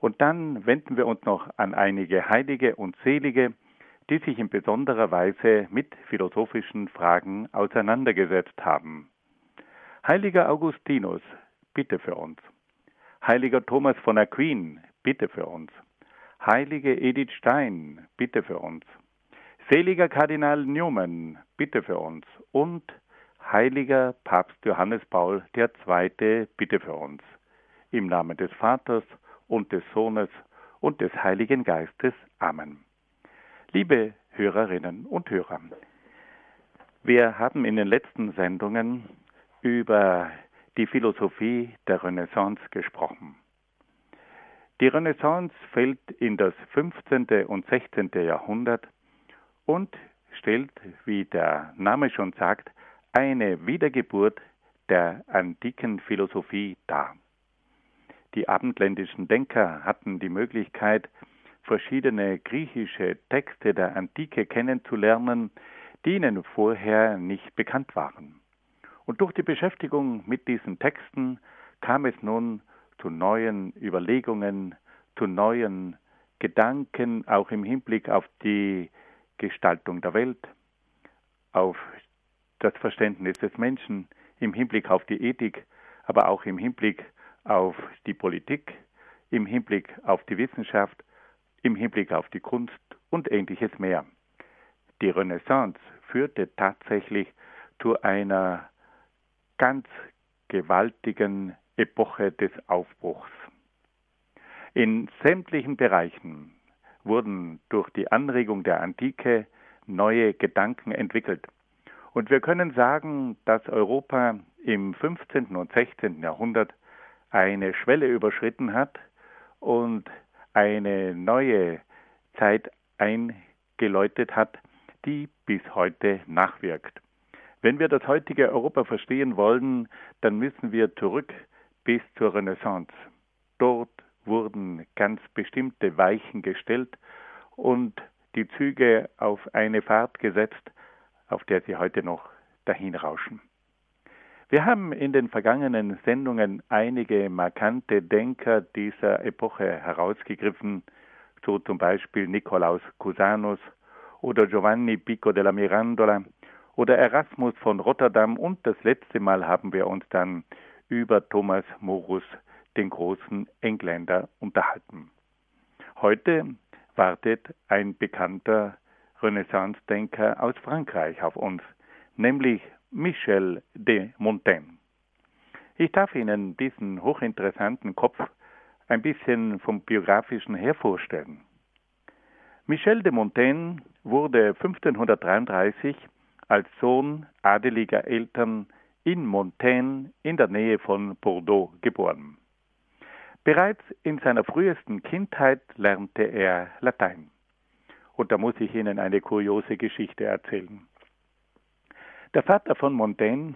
Und dann wenden wir uns noch an einige Heilige und Selige, die sich in besonderer Weise mit philosophischen Fragen auseinandergesetzt haben. Heiliger Augustinus, bitte für uns. Heiliger Thomas von Aquin, bitte für uns. Heilige Edith Stein, bitte für uns. Seliger Kardinal Newman, bitte für uns. Und heiliger Papst Johannes Paul II, bitte für uns. Im Namen des Vaters und des Sohnes und des Heiligen Geistes. Amen. Liebe Hörerinnen und Hörer, wir haben in den letzten Sendungen über die Philosophie der Renaissance gesprochen. Die Renaissance fällt in das 15. und 16. Jahrhundert und stellt, wie der Name schon sagt, eine Wiedergeburt der antiken Philosophie dar. Die abendländischen Denker hatten die Möglichkeit, verschiedene griechische Texte der Antike kennenzulernen, die ihnen vorher nicht bekannt waren. Und durch die Beschäftigung mit diesen Texten kam es nun zu neuen Überlegungen, zu neuen Gedanken, auch im Hinblick auf die Gestaltung der Welt, auf das Verständnis des Menschen, im Hinblick auf die Ethik, aber auch im Hinblick auf die Politik, im Hinblick auf die Wissenschaft, im Hinblick auf die Kunst und ähnliches mehr. Die Renaissance führte tatsächlich zu einer ganz gewaltigen Epoche des Aufbruchs. In sämtlichen Bereichen wurden durch die Anregung der Antike neue Gedanken entwickelt. Und wir können sagen, dass Europa im 15. und 16. Jahrhundert eine Schwelle überschritten hat und eine neue Zeit eingeläutet hat, die bis heute nachwirkt. Wenn wir das heutige Europa verstehen wollen, dann müssen wir zurück bis zur Renaissance. Dort wurden ganz bestimmte Weichen gestellt und die Züge auf eine Fahrt gesetzt, auf der sie heute noch dahinrauschen. Wir haben in den vergangenen Sendungen einige markante Denker dieser Epoche herausgegriffen, so zum Beispiel Nikolaus Cusanus oder Giovanni Pico della Mirandola oder Erasmus von Rotterdam und das letzte Mal haben wir uns dann über Thomas Morus, den großen Engländer, unterhalten. Heute wartet ein bekannter Renaissance-Denker aus Frankreich auf uns, nämlich Michel de Montaigne. Ich darf Ihnen diesen hochinteressanten Kopf ein bisschen vom biografischen her vorstellen. Michel de Montaigne wurde 1533 als Sohn adeliger Eltern in Montaigne in der Nähe von Bordeaux geboren. Bereits in seiner frühesten Kindheit lernte er Latein. Und da muss ich Ihnen eine kuriose Geschichte erzählen. Der Vater von Montaigne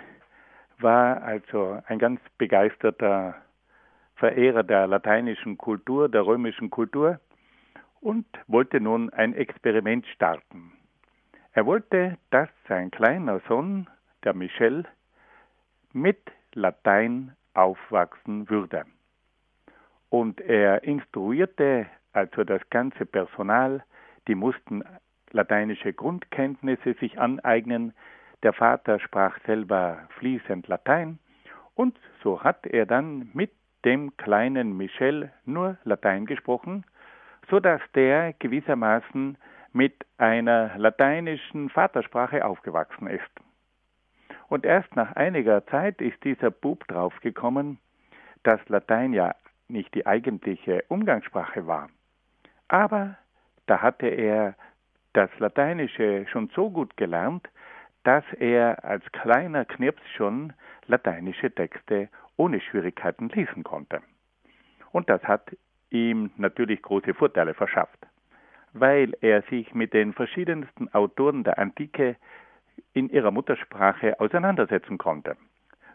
war also ein ganz begeisterter Verehrer der lateinischen Kultur, der römischen Kultur und wollte nun ein Experiment starten. Er wollte, dass sein kleiner Sohn, der Michel, mit Latein aufwachsen würde. Und er instruierte also das ganze Personal, die mussten lateinische Grundkenntnisse sich aneignen. Der Vater sprach selber fließend Latein und so hat er dann mit dem kleinen Michel nur Latein gesprochen, so dass der gewissermaßen mit einer lateinischen Vatersprache aufgewachsen ist. Und erst nach einiger Zeit ist dieser Bub draufgekommen, dass Latein ja nicht die eigentliche Umgangssprache war. Aber da hatte er das Lateinische schon so gut gelernt, dass er als kleiner Knirps schon lateinische Texte ohne Schwierigkeiten lesen konnte. Und das hat ihm natürlich große Vorteile verschafft, weil er sich mit den verschiedensten Autoren der Antike in ihrer Muttersprache auseinandersetzen konnte.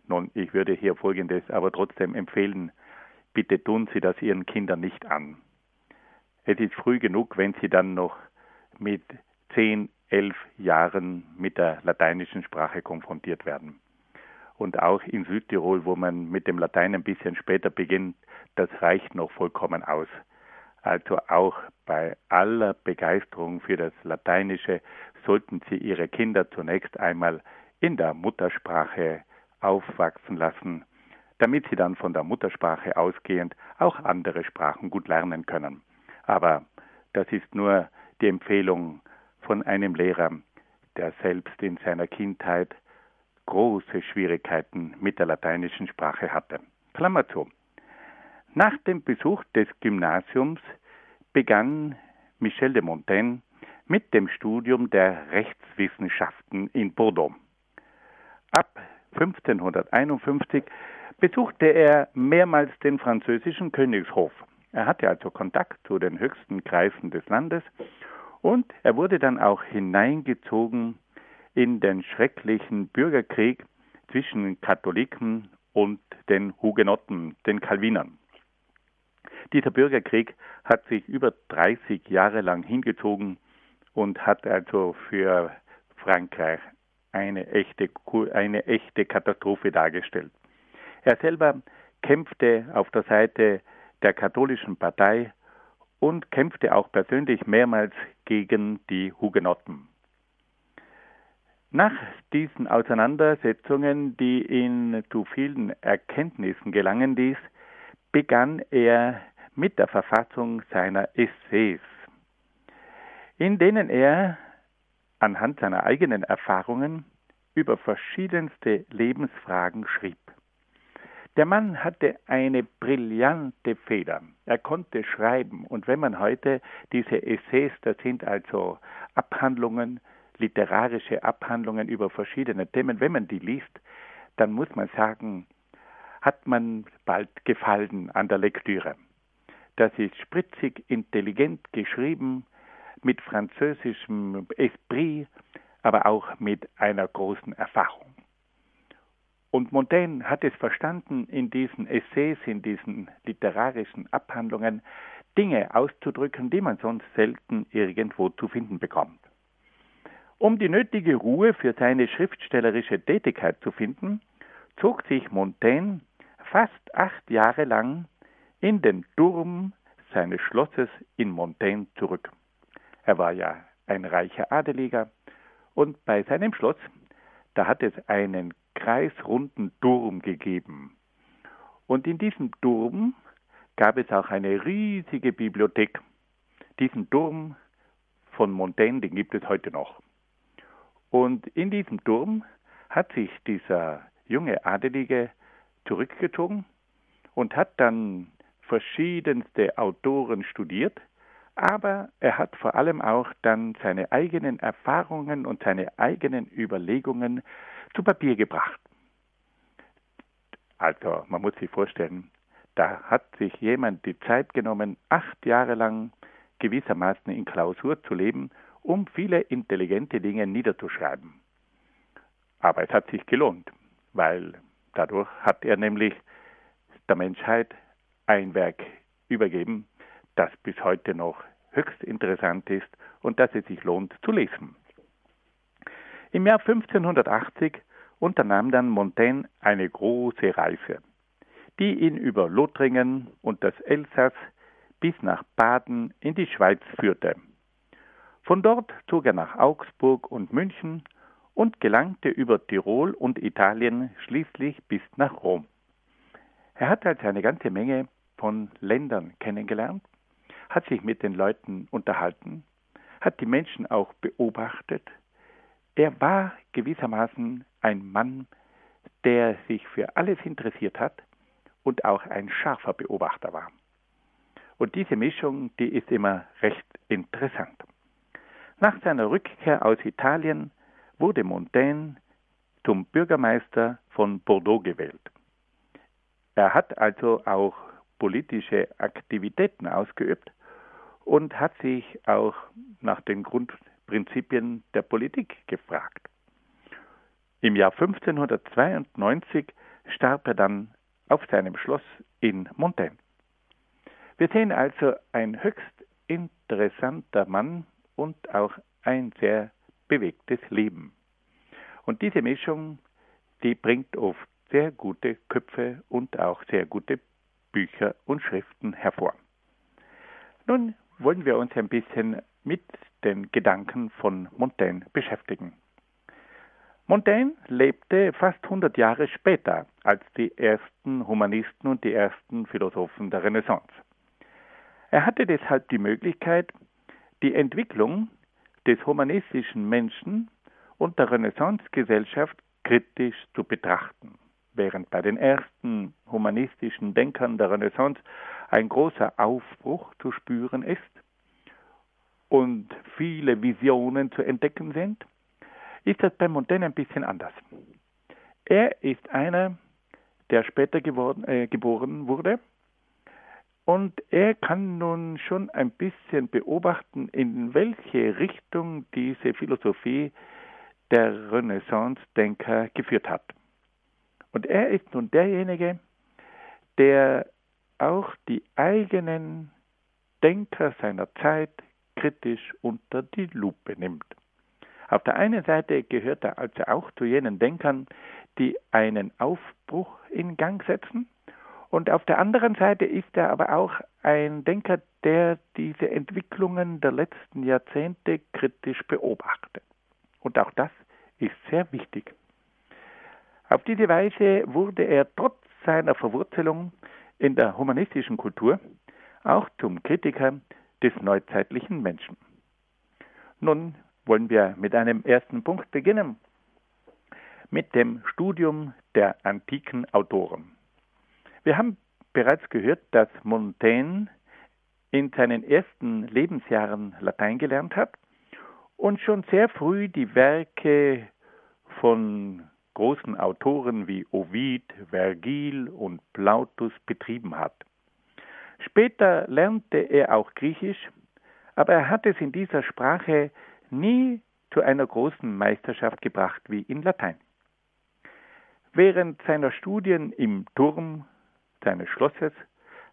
Nun, ich würde hier Folgendes aber trotzdem empfehlen. Bitte tun Sie das Ihren Kindern nicht an. Es ist früh genug, wenn Sie dann noch mit zehn, elf Jahren mit der lateinischen Sprache konfrontiert werden. Und auch in Südtirol, wo man mit dem Latein ein bisschen später beginnt, das reicht noch vollkommen aus. Also auch bei aller Begeisterung für das Lateinische sollten Sie Ihre Kinder zunächst einmal in der Muttersprache aufwachsen lassen, damit sie dann von der Muttersprache ausgehend auch andere Sprachen gut lernen können. Aber das ist nur die Empfehlung von einem Lehrer, der selbst in seiner Kindheit große Schwierigkeiten mit der lateinischen Sprache hatte. Klammer zu. Nach dem Besuch des Gymnasiums begann Michel de Montaigne mit dem Studium der Rechtswissenschaften in Bordeaux. Ab 1551 besuchte er mehrmals den französischen Königshof. Er hatte also Kontakt zu den höchsten Kreisen des Landes und er wurde dann auch hineingezogen in den schrecklichen Bürgerkrieg zwischen Katholiken und den Hugenotten, den Calvinern. Dieser Bürgerkrieg hat sich über 30 Jahre lang hingezogen und hat also für Frankreich eine echte, eine echte Katastrophe dargestellt. Er selber kämpfte auf der Seite der katholischen Partei und kämpfte auch persönlich mehrmals gegen die Hugenotten. Nach diesen Auseinandersetzungen, die ihn zu vielen Erkenntnissen gelangen ließ, begann er mit der Verfassung seiner Essays, in denen er anhand seiner eigenen Erfahrungen über verschiedenste Lebensfragen schrieb. Der Mann hatte eine brillante Feder. Er konnte schreiben. Und wenn man heute diese Essays, das sind also Abhandlungen, literarische Abhandlungen über verschiedene Themen, wenn man die liest, dann muss man sagen, hat man bald Gefallen an der Lektüre. Das ist spritzig, intelligent geschrieben, mit französischem Esprit, aber auch mit einer großen Erfahrung. Und Montaigne hat es verstanden, in diesen Essays, in diesen literarischen Abhandlungen Dinge auszudrücken, die man sonst selten irgendwo zu finden bekommt. Um die nötige Ruhe für seine schriftstellerische Tätigkeit zu finden, zog sich Montaigne fast acht Jahre lang in den Turm seines Schlosses in Montaigne zurück. Er war ja ein reicher Adeliger und bei seinem Schloss, da hat es einen kreisrunden Turm gegeben. Und in diesem Turm gab es auch eine riesige Bibliothek. Diesen Turm von Montaigne, den gibt es heute noch. Und in diesem Turm hat sich dieser junge Adelige zurückgezogen und hat dann verschiedenste Autoren studiert, aber er hat vor allem auch dann seine eigenen Erfahrungen und seine eigenen Überlegungen zu Papier gebracht. Also man muss sich vorstellen, da hat sich jemand die Zeit genommen, acht Jahre lang gewissermaßen in Klausur zu leben, um viele intelligente Dinge niederzuschreiben. Aber es hat sich gelohnt, weil dadurch hat er nämlich der Menschheit ein Werk übergeben, das bis heute noch höchst interessant ist und das es sich lohnt zu lesen. Im Jahr 1580 unternahm dann Montaigne eine große Reise, die ihn über Lothringen und das Elsass bis nach Baden in die Schweiz führte. Von dort zog er nach Augsburg und München und gelangte über Tirol und Italien schließlich bis nach Rom. Er hat also eine ganze Menge von Ländern kennengelernt, hat sich mit den Leuten unterhalten, hat die Menschen auch beobachtet. Er war gewissermaßen ein Mann, der sich für alles interessiert hat und auch ein scharfer Beobachter war. Und diese Mischung, die ist immer recht interessant. Nach seiner Rückkehr aus Italien wurde Montaigne zum Bürgermeister von Bordeaux gewählt. Er hat also auch politische Aktivitäten ausgeübt und hat sich auch nach den Grundprinzipien der Politik gefragt. Im Jahr 1592 starb er dann auf seinem Schloss in Montaigne. Wir sehen also ein höchst interessanter Mann und auch ein sehr bewegtes Leben. Und diese Mischung, die bringt oft sehr gute Köpfe und auch sehr gute Bücher und Schriften hervor. Nun wollen wir uns ein bisschen mit den Gedanken von Montaigne beschäftigen. Montaigne lebte fast 100 Jahre später als die ersten Humanisten und die ersten Philosophen der Renaissance. Er hatte deshalb die Möglichkeit, die Entwicklung des humanistischen Menschen und der Renaissancegesellschaft kritisch zu betrachten. Während bei den ersten humanistischen Denkern der Renaissance ein großer Aufbruch zu spüren ist und viele Visionen zu entdecken sind, ist das bei Montaigne ein bisschen anders. Er ist einer, der später geworden, äh, geboren wurde und er kann nun schon ein bisschen beobachten, in welche Richtung diese Philosophie der Renaissance-Denker geführt hat. Und er ist nun derjenige, der auch die eigenen Denker seiner Zeit kritisch unter die Lupe nimmt. Auf der einen Seite gehört er also auch zu jenen Denkern, die einen Aufbruch in Gang setzen, und auf der anderen Seite ist er aber auch ein Denker, der diese Entwicklungen der letzten Jahrzehnte kritisch beobachtet. Und auch das ist sehr wichtig. Auf diese Weise wurde er trotz seiner Verwurzelung in der humanistischen Kultur auch zum Kritiker des neuzeitlichen Menschen. Nun wollen wir mit einem ersten Punkt beginnen, mit dem Studium der antiken Autoren. Wir haben bereits gehört, dass Montaigne in seinen ersten Lebensjahren Latein gelernt hat und schon sehr früh die Werke von großen Autoren wie Ovid, Vergil und Plautus betrieben hat. Später lernte er auch Griechisch, aber er hat es in dieser Sprache nie zu einer großen Meisterschaft gebracht wie in Latein. Während seiner Studien im Turm seines Schlosses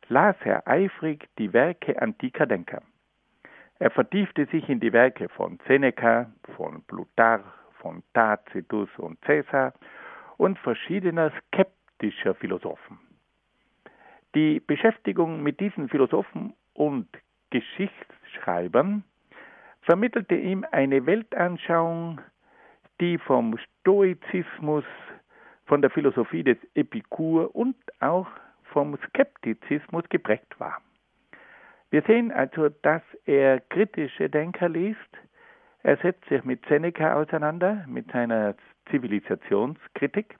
las er eifrig die Werke antiker Denker. Er vertiefte sich in die Werke von Seneca, von Plutarch, von Tacitus und Caesar und verschiedener skeptischer Philosophen. Die Beschäftigung mit diesen Philosophen und Geschichtsschreibern vermittelte ihm eine Weltanschauung, die vom Stoizismus, von der Philosophie des Epikur und auch vom Skeptizismus geprägt war. Wir sehen also, dass er kritische Denker liest. Er setzt sich mit Seneca auseinander, mit seiner Zivilisationskritik.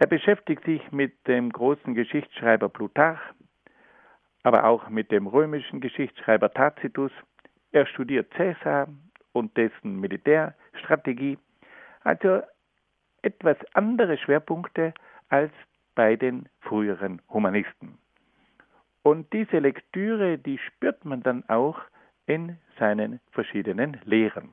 Er beschäftigt sich mit dem großen Geschichtsschreiber Plutarch, aber auch mit dem römischen Geschichtsschreiber Tacitus. Er studiert Caesar und dessen Militärstrategie. Also etwas andere Schwerpunkte als bei den früheren Humanisten. Und diese Lektüre, die spürt man dann auch in seinen verschiedenen Lehren.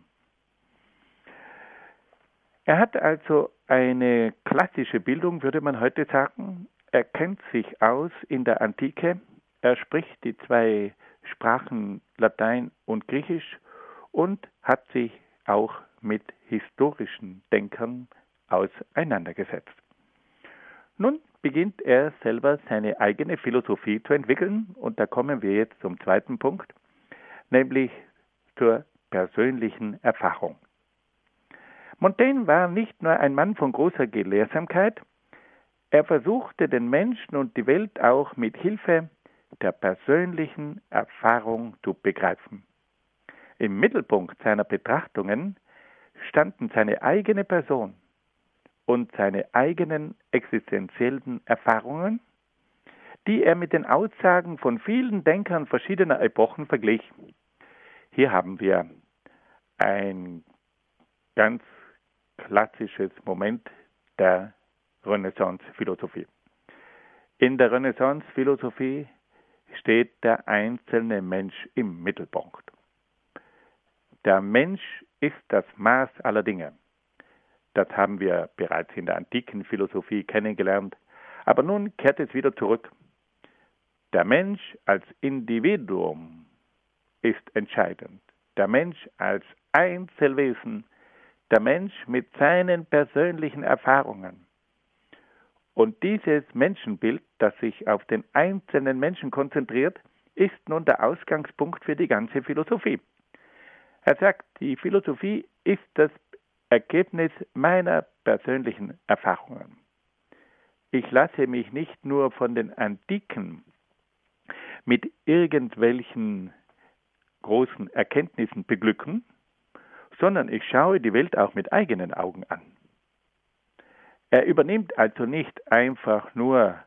Er hat also eine klassische Bildung, würde man heute sagen. Er kennt sich aus in der Antike. Er spricht die zwei Sprachen Latein und Griechisch und hat sich auch mit historischen Denkern auseinandergesetzt. Nun beginnt er selber seine eigene Philosophie zu entwickeln und da kommen wir jetzt zum zweiten Punkt, nämlich zur persönlichen Erfahrung. Montaigne war nicht nur ein Mann von großer Gelehrsamkeit, er versuchte den Menschen und die Welt auch mit Hilfe der persönlichen Erfahrung zu begreifen. Im Mittelpunkt seiner Betrachtungen standen seine eigene Person und seine eigenen existenziellen Erfahrungen, die er mit den Aussagen von vielen Denkern verschiedener Epochen verglich. Hier haben wir ein ganz klassisches Moment der Renaissance-Philosophie. In der Renaissance-Philosophie steht der einzelne Mensch im Mittelpunkt. Der Mensch ist das Maß aller Dinge. Das haben wir bereits in der antiken Philosophie kennengelernt. Aber nun kehrt es wieder zurück. Der Mensch als Individuum ist entscheidend. Der Mensch als Einzelwesen, der Mensch mit seinen persönlichen Erfahrungen. Und dieses Menschenbild, das sich auf den einzelnen Menschen konzentriert, ist nun der Ausgangspunkt für die ganze Philosophie. Er sagt, die Philosophie ist das Ergebnis meiner persönlichen Erfahrungen. Ich lasse mich nicht nur von den Antiken mit irgendwelchen großen Erkenntnissen beglücken, sondern ich schaue die Welt auch mit eigenen Augen an. Er übernimmt also nicht einfach nur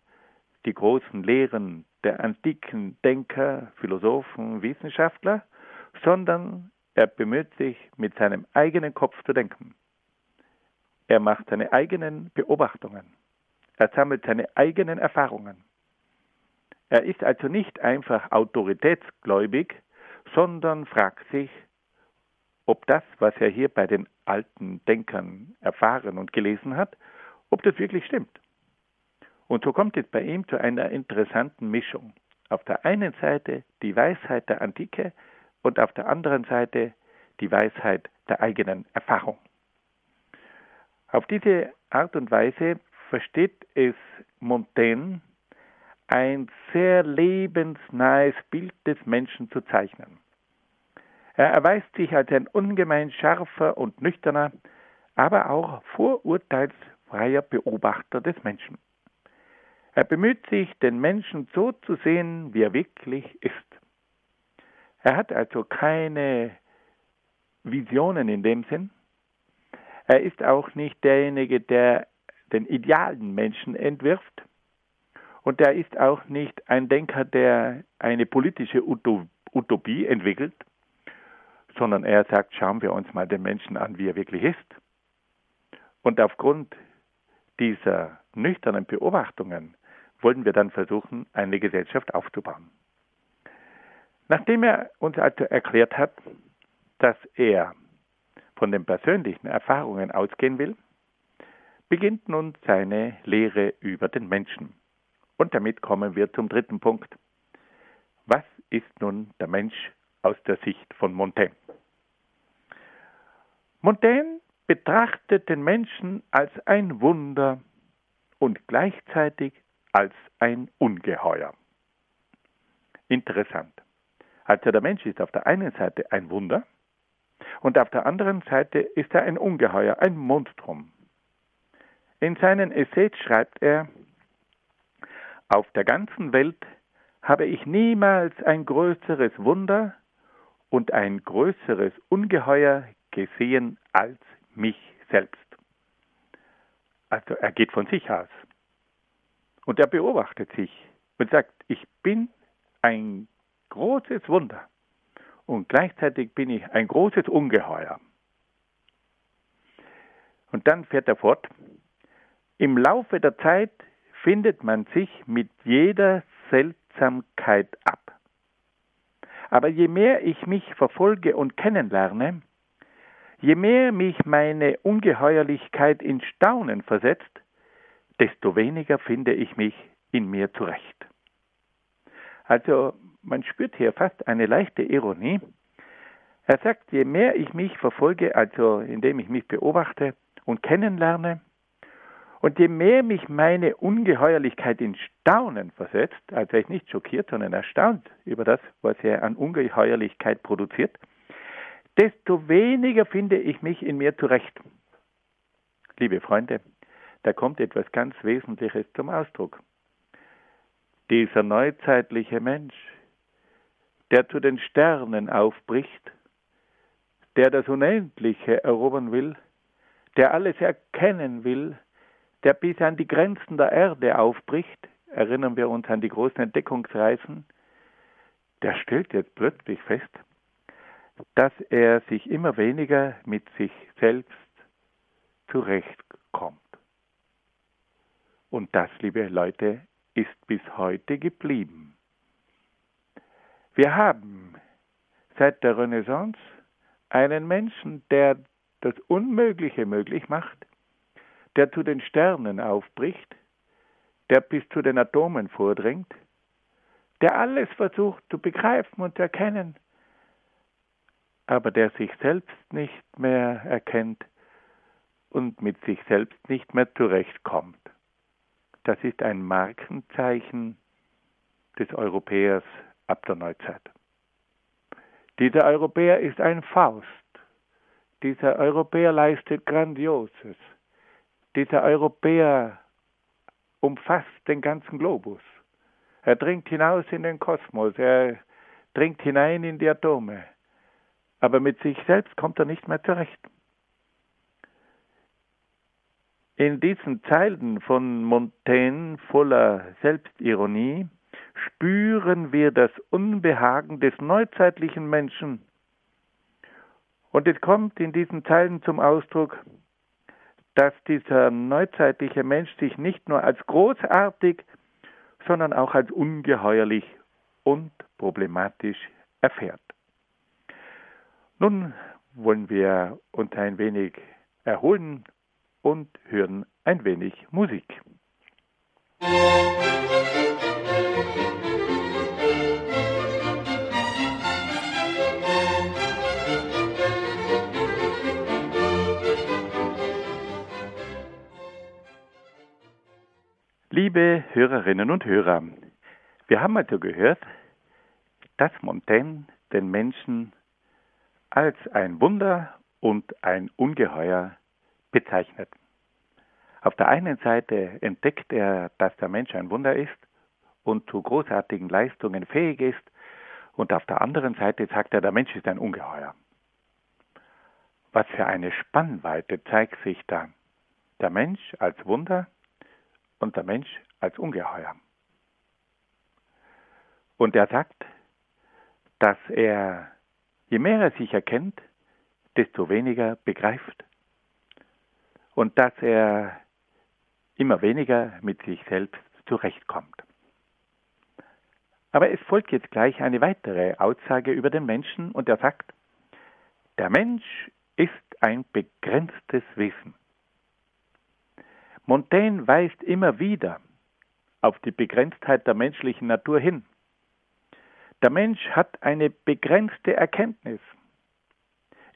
die großen Lehren der antiken Denker, Philosophen, Wissenschaftler, sondern er bemüht sich, mit seinem eigenen Kopf zu denken. Er macht seine eigenen Beobachtungen. Er sammelt seine eigenen Erfahrungen. Er ist also nicht einfach autoritätsgläubig, sondern fragt sich, ob das, was er hier bei den alten Denkern erfahren und gelesen hat, ob das wirklich stimmt. Und so kommt es bei ihm zu einer interessanten Mischung. Auf der einen Seite die Weisheit der Antike, und auf der anderen Seite die Weisheit der eigenen Erfahrung. Auf diese Art und Weise versteht es Montaigne, ein sehr lebensnahes Bild des Menschen zu zeichnen. Er erweist sich als ein ungemein scharfer und nüchterner, aber auch vorurteilsfreier Beobachter des Menschen. Er bemüht sich, den Menschen so zu sehen, wie er wirklich ist. Er hat also keine Visionen in dem Sinn. Er ist auch nicht derjenige, der den idealen Menschen entwirft. Und er ist auch nicht ein Denker, der eine politische Utopie entwickelt, sondern er sagt, schauen wir uns mal den Menschen an, wie er wirklich ist. Und aufgrund dieser nüchternen Beobachtungen wollen wir dann versuchen, eine Gesellschaft aufzubauen. Nachdem er uns also erklärt hat, dass er von den persönlichen Erfahrungen ausgehen will, beginnt nun seine Lehre über den Menschen. Und damit kommen wir zum dritten Punkt. Was ist nun der Mensch aus der Sicht von Montaigne? Montaigne betrachtet den Menschen als ein Wunder und gleichzeitig als ein Ungeheuer. Interessant. Also der Mensch ist auf der einen Seite ein Wunder und auf der anderen Seite ist er ein Ungeheuer, ein Monstrum. In seinen Essays schreibt er, auf der ganzen Welt habe ich niemals ein größeres Wunder und ein größeres Ungeheuer gesehen als mich selbst. Also er geht von sich aus. Und er beobachtet sich und sagt, ich bin ein großes Wunder und gleichzeitig bin ich ein großes Ungeheuer. Und dann fährt er fort, im Laufe der Zeit findet man sich mit jeder Seltsamkeit ab. Aber je mehr ich mich verfolge und kennenlerne, je mehr mich meine Ungeheuerlichkeit in Staunen versetzt, desto weniger finde ich mich in mir zurecht. Also man spürt hier fast eine leichte Ironie. Er sagt, je mehr ich mich verfolge, also indem ich mich beobachte und kennenlerne, und je mehr mich meine Ungeheuerlichkeit in Staunen versetzt, also ist nicht schockiert, sondern erstaunt über das, was er an Ungeheuerlichkeit produziert, desto weniger finde ich mich in mir zurecht. Liebe Freunde, da kommt etwas ganz Wesentliches zum Ausdruck. Dieser neuzeitliche Mensch, der zu den Sternen aufbricht, der das Unendliche erobern will, der alles erkennen will, der bis an die Grenzen der Erde aufbricht, erinnern wir uns an die großen Entdeckungsreisen, der stellt jetzt plötzlich fest, dass er sich immer weniger mit sich selbst zurechtkommt. Und das, liebe Leute, ist bis heute geblieben. Wir haben seit der Renaissance einen Menschen, der das Unmögliche möglich macht, der zu den Sternen aufbricht, der bis zu den Atomen vordringt, der alles versucht zu begreifen und zu erkennen, aber der sich selbst nicht mehr erkennt und mit sich selbst nicht mehr zurechtkommt. Das ist ein Markenzeichen des Europäers ab der Neuzeit. Dieser Europäer ist ein Faust. Dieser Europäer leistet Grandioses. Dieser Europäer umfasst den ganzen Globus. Er dringt hinaus in den Kosmos, er dringt hinein in die Atome. Aber mit sich selbst kommt er nicht mehr zurecht. In diesen Zeilen von Montaigne voller Selbstironie spüren wir das Unbehagen des neuzeitlichen Menschen. Und es kommt in diesen Zeilen zum Ausdruck, dass dieser neuzeitliche Mensch sich nicht nur als großartig, sondern auch als ungeheuerlich und problematisch erfährt. Nun wollen wir uns ein wenig erholen und hören ein wenig Musik. Liebe Hörerinnen und Hörer, wir haben also gehört, dass Montaigne den Menschen als ein Wunder und ein Ungeheuer bezeichnet. Auf der einen Seite entdeckt er, dass der Mensch ein Wunder ist und zu großartigen Leistungen fähig ist, und auf der anderen Seite sagt er, der Mensch ist ein Ungeheuer. Was für eine Spannweite zeigt sich da. Der Mensch als Wunder und der Mensch als Ungeheuer. Und er sagt, dass er, je mehr er sich erkennt, desto weniger begreift. Und dass er immer weniger mit sich selbst zurechtkommt. Aber es folgt jetzt gleich eine weitere Aussage über den Menschen und er sagt, der Mensch ist ein begrenztes Wesen. Montaigne weist immer wieder auf die Begrenztheit der menschlichen Natur hin. Der Mensch hat eine begrenzte Erkenntnis,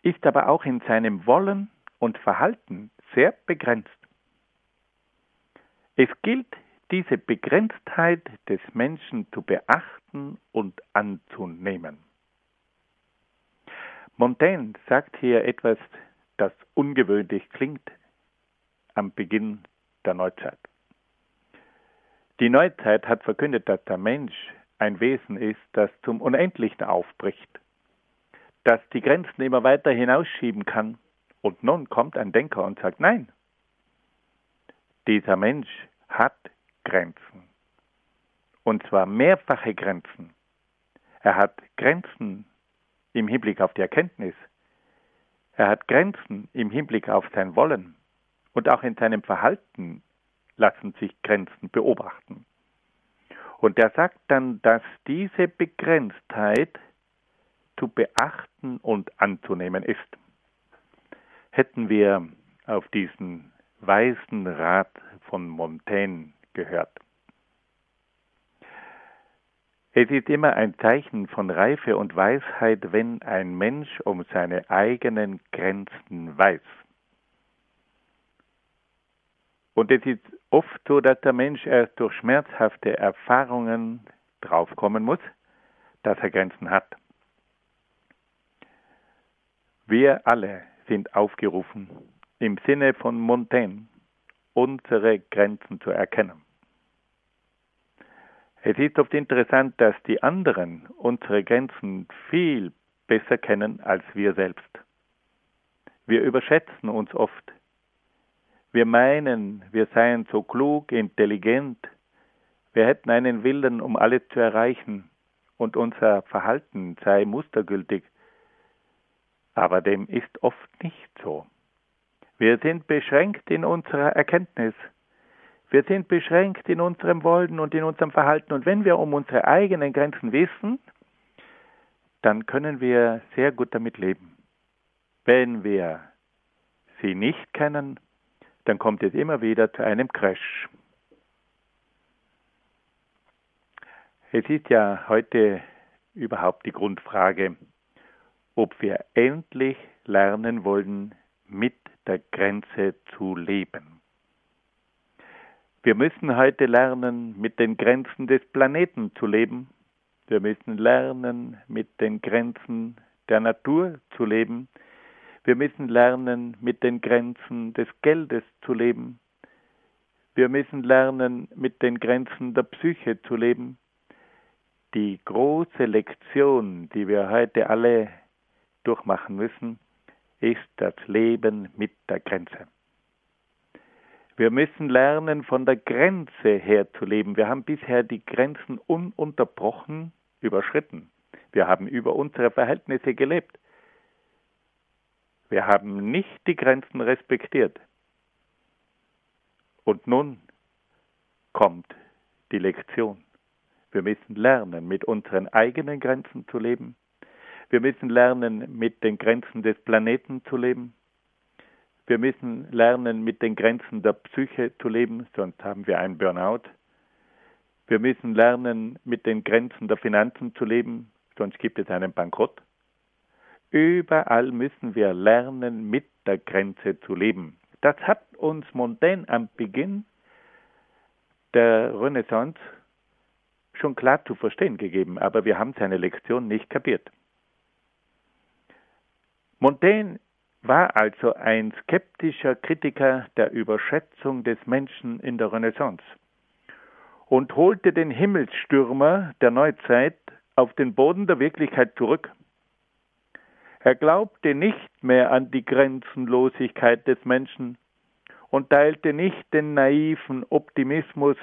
ist aber auch in seinem Wollen und Verhalten sehr begrenzt. Es gilt, diese Begrenztheit des Menschen zu beachten und anzunehmen. Montaigne sagt hier etwas, das ungewöhnlich klingt am Beginn der Neuzeit. Die Neuzeit hat verkündet, dass der Mensch ein Wesen ist, das zum Unendlichen aufbricht, das die Grenzen immer weiter hinausschieben kann. Und nun kommt ein Denker und sagt, nein, dieser Mensch hat Grenzen. Und zwar mehrfache Grenzen. Er hat Grenzen im Hinblick auf die Erkenntnis. Er hat Grenzen im Hinblick auf sein Wollen. Und auch in seinem Verhalten lassen sich Grenzen beobachten. Und er sagt dann, dass diese Begrenztheit zu beachten und anzunehmen ist. Hätten wir auf diesen weisen Rat von Montaigne gehört. Es ist immer ein Zeichen von Reife und Weisheit, wenn ein Mensch um seine eigenen Grenzen weiß. Und es ist oft so, dass der Mensch erst durch schmerzhafte Erfahrungen draufkommen muss, dass er Grenzen hat. Wir alle sind aufgerufen, im Sinne von Montaigne unsere Grenzen zu erkennen. Es ist oft interessant, dass die anderen unsere Grenzen viel besser kennen als wir selbst. Wir überschätzen uns oft. Wir meinen, wir seien so klug, intelligent, wir hätten einen Willen, um alles zu erreichen, und unser Verhalten sei mustergültig. Aber dem ist oft nicht so. Wir sind beschränkt in unserer Erkenntnis. Wir sind beschränkt in unserem Wollen und in unserem Verhalten. Und wenn wir um unsere eigenen Grenzen wissen, dann können wir sehr gut damit leben. Wenn wir sie nicht kennen, dann kommt es immer wieder zu einem Crash. Es ist ja heute überhaupt die Grundfrage, ob wir endlich lernen wollen, mit der Grenze zu leben. Wir müssen heute lernen, mit den Grenzen des Planeten zu leben. Wir müssen lernen, mit den Grenzen der Natur zu leben. Wir müssen lernen, mit den Grenzen des Geldes zu leben. Wir müssen lernen, mit den Grenzen der Psyche zu leben. Die große Lektion, die wir heute alle durchmachen müssen, ist das Leben mit der Grenze. Wir müssen lernen, von der Grenze her zu leben. Wir haben bisher die Grenzen ununterbrochen überschritten. Wir haben über unsere Verhältnisse gelebt. Wir haben nicht die Grenzen respektiert. Und nun kommt die Lektion. Wir müssen lernen, mit unseren eigenen Grenzen zu leben. Wir müssen lernen, mit den Grenzen des Planeten zu leben. Wir müssen lernen, mit den Grenzen der Psyche zu leben, sonst haben wir einen Burnout. Wir müssen lernen, mit den Grenzen der Finanzen zu leben, sonst gibt es einen Bankrott. Überall müssen wir lernen, mit der Grenze zu leben. Das hat uns Montaigne am Beginn der Renaissance schon klar zu verstehen gegeben, aber wir haben seine Lektion nicht kapiert. Montaigne war also ein skeptischer Kritiker der Überschätzung des Menschen in der Renaissance und holte den Himmelsstürmer der Neuzeit auf den Boden der Wirklichkeit zurück. Er glaubte nicht mehr an die Grenzenlosigkeit des Menschen und teilte nicht den naiven Optimismus,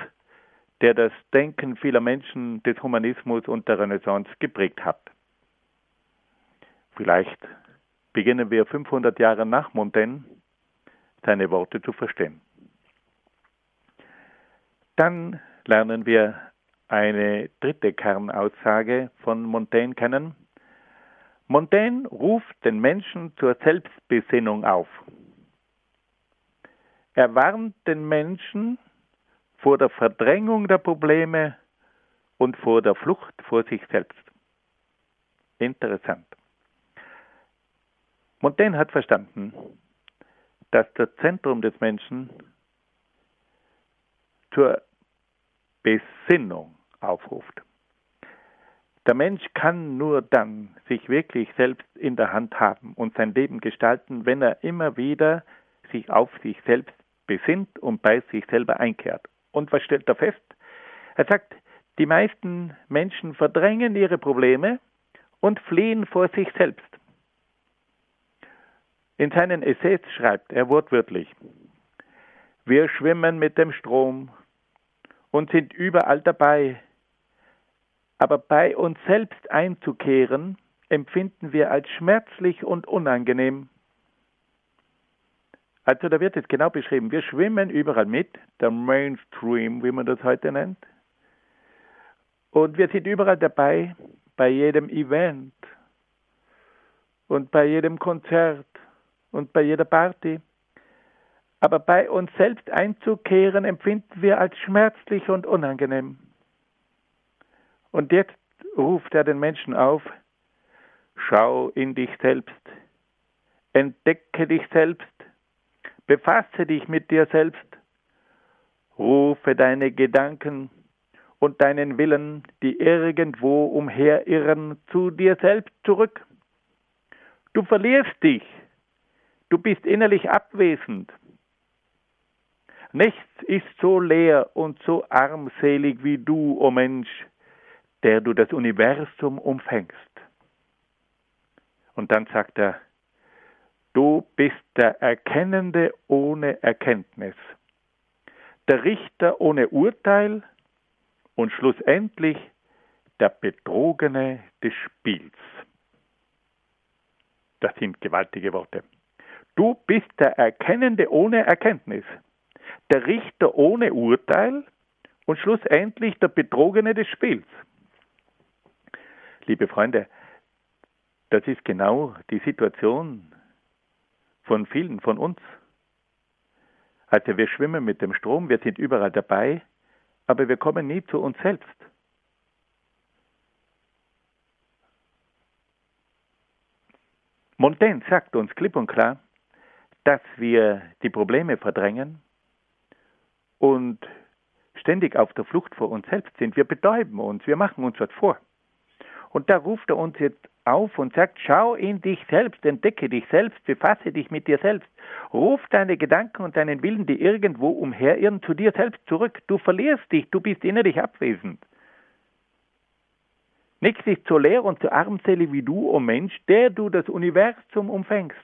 der das Denken vieler Menschen des Humanismus und der Renaissance geprägt hat. Vielleicht beginnen wir 500 Jahre nach Montaigne seine Worte zu verstehen. Dann lernen wir eine dritte Kernaussage von Montaigne kennen. Montaigne ruft den Menschen zur Selbstbesinnung auf. Er warnt den Menschen vor der Verdrängung der Probleme und vor der Flucht vor sich selbst. Interessant. Montaigne hat verstanden, dass das Zentrum des Menschen zur Besinnung aufruft. Der Mensch kann nur dann sich wirklich selbst in der Hand haben und sein Leben gestalten, wenn er immer wieder sich auf sich selbst besinnt und bei sich selber einkehrt. Und was stellt er fest? Er sagt, die meisten Menschen verdrängen ihre Probleme und fliehen vor sich selbst. In seinen Essays schreibt er wortwörtlich, wir schwimmen mit dem Strom und sind überall dabei, aber bei uns selbst einzukehren, empfinden wir als schmerzlich und unangenehm. Also da wird es genau beschrieben, wir schwimmen überall mit, der Mainstream, wie man das heute nennt, und wir sind überall dabei, bei jedem Event und bei jedem Konzert und bei jeder Party. Aber bei uns selbst einzukehren empfinden wir als schmerzlich und unangenehm. Und jetzt ruft er den Menschen auf, schau in dich selbst, entdecke dich selbst, befasse dich mit dir selbst, rufe deine Gedanken und deinen Willen, die irgendwo umherirren, zu dir selbst zurück. Du verlierst dich, du bist innerlich abwesend. Nichts ist so leer und so armselig wie du, o oh Mensch, der du das Universum umfängst. Und dann sagt er, du bist der Erkennende ohne Erkenntnis, der Richter ohne Urteil und schlussendlich der Betrogene des Spiels. Das sind gewaltige Worte. Du bist der Erkennende ohne Erkenntnis, der Richter ohne Urteil und schlussendlich der Betrogene des Spiels. Liebe Freunde, das ist genau die Situation von vielen von uns. Also wir schwimmen mit dem Strom, wir sind überall dabei, aber wir kommen nie zu uns selbst. Montaigne sagt uns klipp und klar, dass wir die Probleme verdrängen und ständig auf der Flucht vor uns selbst sind. Wir betäuben uns, wir machen uns was vor. Und da ruft er uns jetzt auf und sagt, schau in dich selbst, entdecke dich selbst, befasse dich mit dir selbst. Ruf deine Gedanken und deinen Willen, die irgendwo umherirren, zu dir selbst zurück. Du verlierst dich, du bist innerlich abwesend. Nichts ist so leer und so armselig wie du, o oh Mensch, der du das Universum umfängst.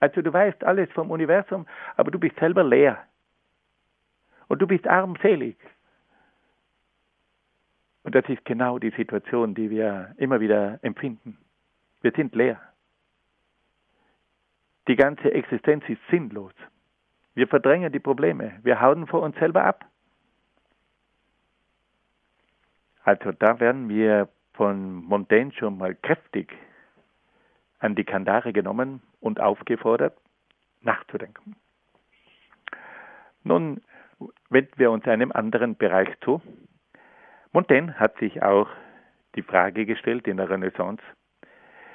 Also du weißt alles vom Universum, aber du bist selber leer. Und du bist armselig. Und das ist genau die Situation, die wir immer wieder empfinden. Wir sind leer. Die ganze Existenz ist sinnlos. Wir verdrängen die Probleme. Wir hauen vor uns selber ab. Also da werden wir von Montaigne schon mal kräftig an die Kandare genommen und aufgefordert, nachzudenken. Nun wenden wir uns einem anderen Bereich zu. Montaigne hat sich auch die Frage gestellt in der Renaissance,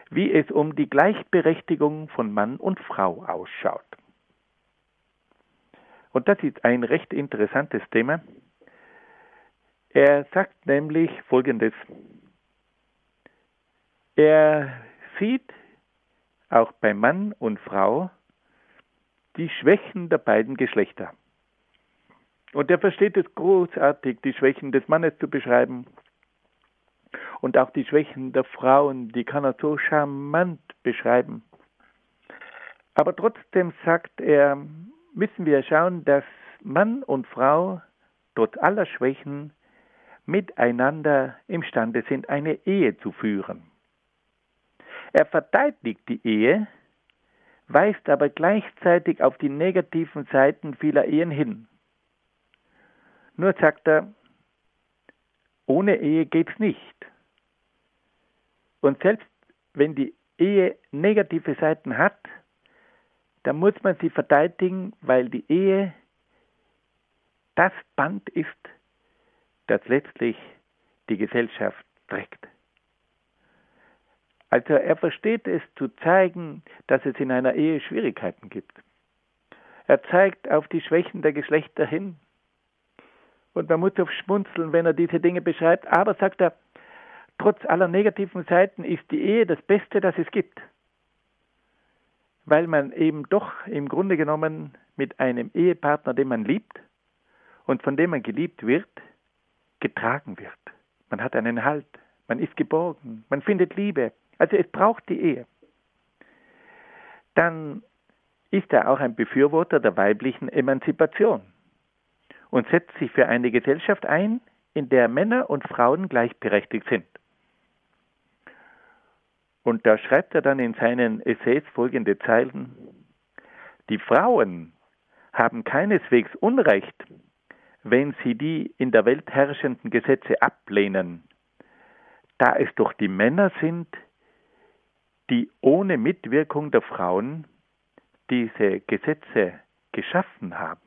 wie es um die Gleichberechtigung von Mann und Frau ausschaut. Und das ist ein recht interessantes Thema. Er sagt nämlich Folgendes. Er sieht auch bei Mann und Frau die Schwächen der beiden Geschlechter. Und er versteht es großartig, die Schwächen des Mannes zu beschreiben und auch die Schwächen der Frauen, die kann er so charmant beschreiben. Aber trotzdem sagt er, müssen wir schauen, dass Mann und Frau trotz aller Schwächen miteinander imstande sind, eine Ehe zu führen. Er verteidigt die Ehe, weist aber gleichzeitig auf die negativen Seiten vieler Ehen hin. Nur sagt er, ohne Ehe geht's nicht. Und selbst wenn die Ehe negative Seiten hat, dann muss man sie verteidigen, weil die Ehe das Band ist, das letztlich die Gesellschaft trägt. Also er versteht es zu zeigen, dass es in einer Ehe Schwierigkeiten gibt. Er zeigt auf die Schwächen der Geschlechter hin. Und man muss auf schmunzeln, wenn er diese Dinge beschreibt. Aber sagt er, trotz aller negativen Seiten ist die Ehe das Beste, das es gibt. Weil man eben doch im Grunde genommen mit einem Ehepartner, den man liebt und von dem man geliebt wird, getragen wird. Man hat einen Halt, man ist geborgen, man findet Liebe. Also es braucht die Ehe. Dann ist er auch ein Befürworter der weiblichen Emanzipation und setzt sich für eine Gesellschaft ein, in der Männer und Frauen gleichberechtigt sind. Und da schreibt er dann in seinen Essays folgende Zeilen. Die Frauen haben keineswegs Unrecht, wenn sie die in der Welt herrschenden Gesetze ablehnen, da es doch die Männer sind, die ohne Mitwirkung der Frauen diese Gesetze geschaffen haben.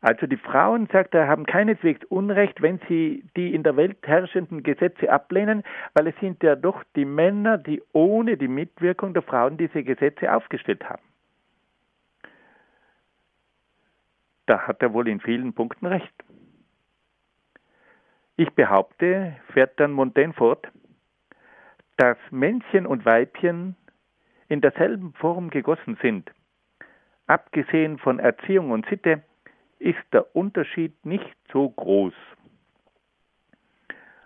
Also die Frauen, sagt er, haben keineswegs Unrecht, wenn sie die in der Welt herrschenden Gesetze ablehnen, weil es sind ja doch die Männer, die ohne die Mitwirkung der Frauen diese Gesetze aufgestellt haben. Da hat er wohl in vielen Punkten recht. Ich behaupte, fährt dann Montaigne fort, dass Männchen und Weibchen in derselben Form gegossen sind. Abgesehen von Erziehung und Sitte ist der Unterschied nicht so groß.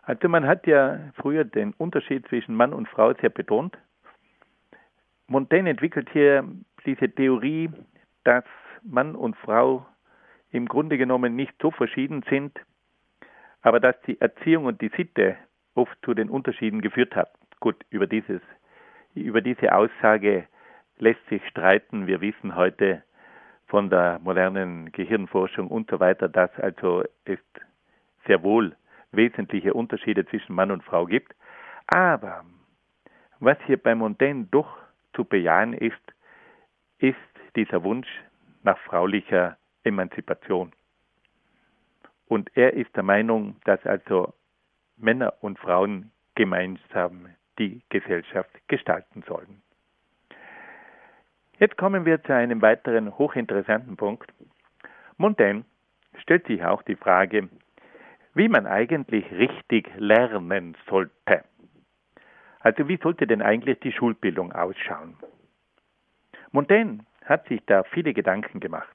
Also man hat ja früher den Unterschied zwischen Mann und Frau sehr betont. Montaigne entwickelt hier diese Theorie, dass Mann und Frau im Grunde genommen nicht so verschieden sind, aber dass die Erziehung und die Sitte oft zu den Unterschieden geführt hat. Gut, über, dieses, über diese Aussage lässt sich streiten. Wir wissen heute von der modernen Gehirnforschung und so weiter, dass also es sehr wohl wesentliche Unterschiede zwischen Mann und Frau gibt. Aber was hier bei Montaigne doch zu bejahen ist, ist dieser Wunsch nach fraulicher Emanzipation. Und er ist der Meinung, dass also Männer und Frauen gemeinsam die Gesellschaft gestalten sollen. Jetzt kommen wir zu einem weiteren hochinteressanten Punkt. Montaigne stellt sich auch die Frage, wie man eigentlich richtig lernen sollte. Also wie sollte denn eigentlich die Schulbildung ausschauen? Montaigne hat sich da viele Gedanken gemacht.